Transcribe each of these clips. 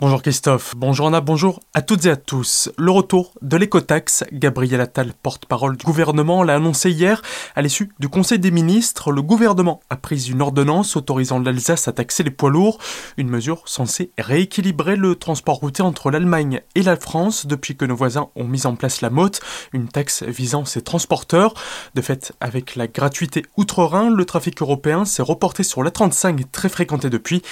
Bonjour Christophe, bonjour Anna, bonjour à toutes et à tous. Le retour de l'écotaxe, Gabriel Attal, porte-parole du gouvernement, l'a annoncé hier à l'issue du Conseil des ministres. Le gouvernement a pris une ordonnance autorisant l'Alsace à taxer les poids lourds, une mesure censée rééquilibrer le transport routier entre l'Allemagne et la France depuis que nos voisins ont mis en place la MOT, une taxe visant ces transporteurs. De fait, avec la gratuité outre-Rhin, le trafic européen s'est reporté sur la 35 très fréquenté depuis.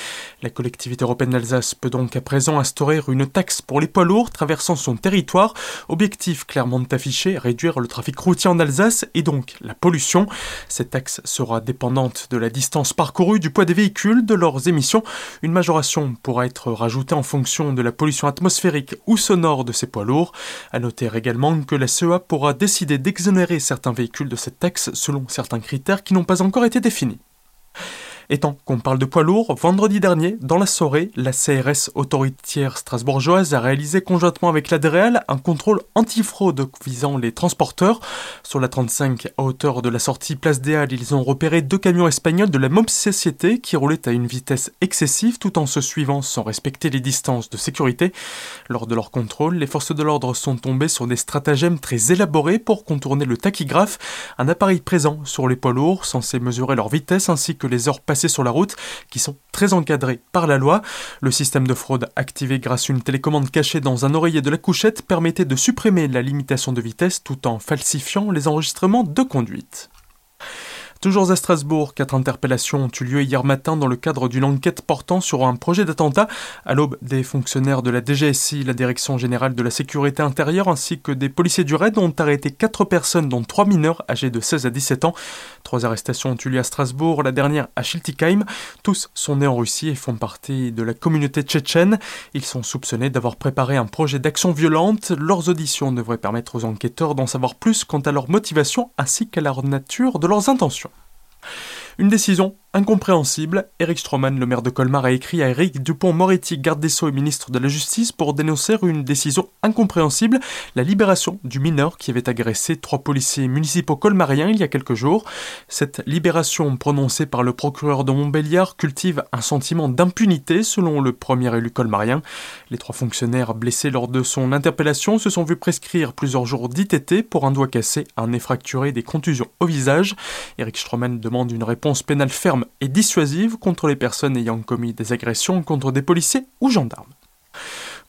La collectivité européenne d'Alsace peut donc après instaurer une taxe pour les poids lourds traversant son territoire. Objectif clairement affiché, réduire le trafic routier en Alsace et donc la pollution. Cette taxe sera dépendante de la distance parcourue, du poids des véhicules, de leurs émissions. Une majoration pourra être rajoutée en fonction de la pollution atmosphérique ou sonore de ces poids lourds. À noter également que la CEA pourra décider d'exonérer certains véhicules de cette taxe selon certains critères qui n'ont pas encore été définis. Et tant qu'on parle de poids lourds, vendredi dernier, dans la soirée, la CRS autoritière strasbourgeoise a réalisé conjointement avec l'ADREAL un contrôle antifraude visant les transporteurs. Sur la 35, à hauteur de la sortie Place des Halles, ils ont repéré deux camions espagnols de la même société qui roulaient à une vitesse excessive tout en se suivant sans respecter les distances de sécurité. Lors de leur contrôle, les forces de l'ordre sont tombées sur des stratagèmes très élaborés pour contourner le tachygraphe, un appareil présent sur les poids lourds censé mesurer leur vitesse ainsi que les heures passées sur la route qui sont très encadrés par la loi. Le système de fraude activé grâce à une télécommande cachée dans un oreiller de la couchette permettait de supprimer la limitation de vitesse tout en falsifiant les enregistrements de conduite. Toujours à Strasbourg, quatre interpellations ont eu lieu hier matin dans le cadre d'une enquête portant sur un projet d'attentat. À l'aube, des fonctionnaires de la DGSI, la Direction Générale de la Sécurité Intérieure, ainsi que des policiers du RAID ont arrêté quatre personnes, dont trois mineurs âgés de 16 à 17 ans. Trois arrestations ont eu lieu à Strasbourg, la dernière à Schiltigheim. Tous sont nés en Russie et font partie de la communauté tchétchène. Ils sont soupçonnés d'avoir préparé un projet d'action violente. Leurs auditions devraient permettre aux enquêteurs d'en savoir plus quant à leur motivation ainsi qu'à la nature de leurs intentions. Une décision incompréhensible. Eric Stroman, le maire de Colmar, a écrit à Eric Dupont-Moretti, garde des Sceaux et ministre de la Justice, pour dénoncer une décision incompréhensible, la libération du mineur qui avait agressé trois policiers municipaux colmariens il y a quelques jours. Cette libération prononcée par le procureur de Montbéliard cultive un sentiment d'impunité selon le premier élu colmarien. Les trois fonctionnaires blessés lors de son interpellation se sont vus prescrire plusieurs jours d'ITT pour un doigt cassé, un nez fracturé, des contusions au visage. Eric Stroman demande une réponse pénale et dissuasive contre les personnes ayant commis des agressions contre des policiers ou gendarmes.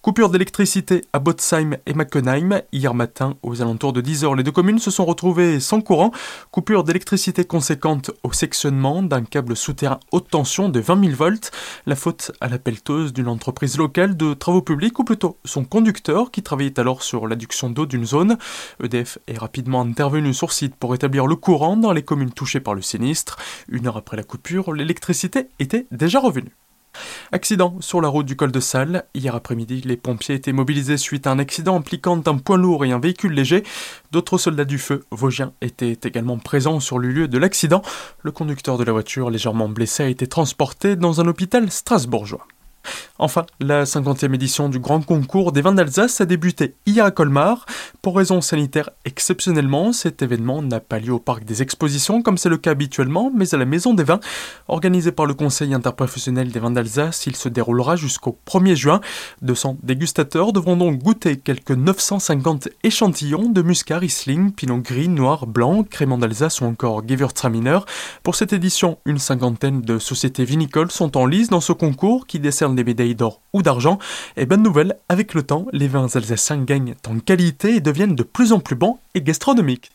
Coupure d'électricité à Botsheim et Mackenheim. Hier matin, aux alentours de 10h, les deux communes se sont retrouvées sans courant. Coupure d'électricité conséquente au sectionnement d'un câble souterrain haute tension de 20 000 volts. La faute à la pelleteuse d'une entreprise locale de travaux publics, ou plutôt son conducteur qui travaillait alors sur l'adduction d'eau d'une zone. EDF est rapidement intervenu sur site pour établir le courant dans les communes touchées par le sinistre. Une heure après la coupure, l'électricité était déjà revenue. Accident sur la route du col de Salle. Hier après-midi, les pompiers étaient mobilisés suite à un accident impliquant un poids lourd et un véhicule léger. D'autres soldats du feu, vosgiens, étaient également présents sur le lieu de l'accident. Le conducteur de la voiture, légèrement blessé, a été transporté dans un hôpital strasbourgeois. Enfin, la 50e édition du Grand Concours des vins d'Alsace a débuté hier à Colmar. Pour raisons sanitaires exceptionnellement, cet événement n'a pas lieu au parc des expositions comme c'est le cas habituellement, mais à la Maison des Vins. Organisé par le Conseil interprofessionnel des vins d'Alsace, il se déroulera jusqu'au 1er juin. 200 dégustateurs devront donc goûter quelques 950 échantillons de muscat, Riesling, Pinot Gris, Noir, Blanc, Crément d'Alsace ou encore Gewürztraminer. Pour cette édition, une cinquantaine de sociétés vinicoles sont en lice dans ce concours qui décerne des médailles d'or ou d'argent. Et bonne nouvelle, avec le temps, les vins alsaciens gagnent en qualité et deviennent de plus en plus bons et gastronomiques.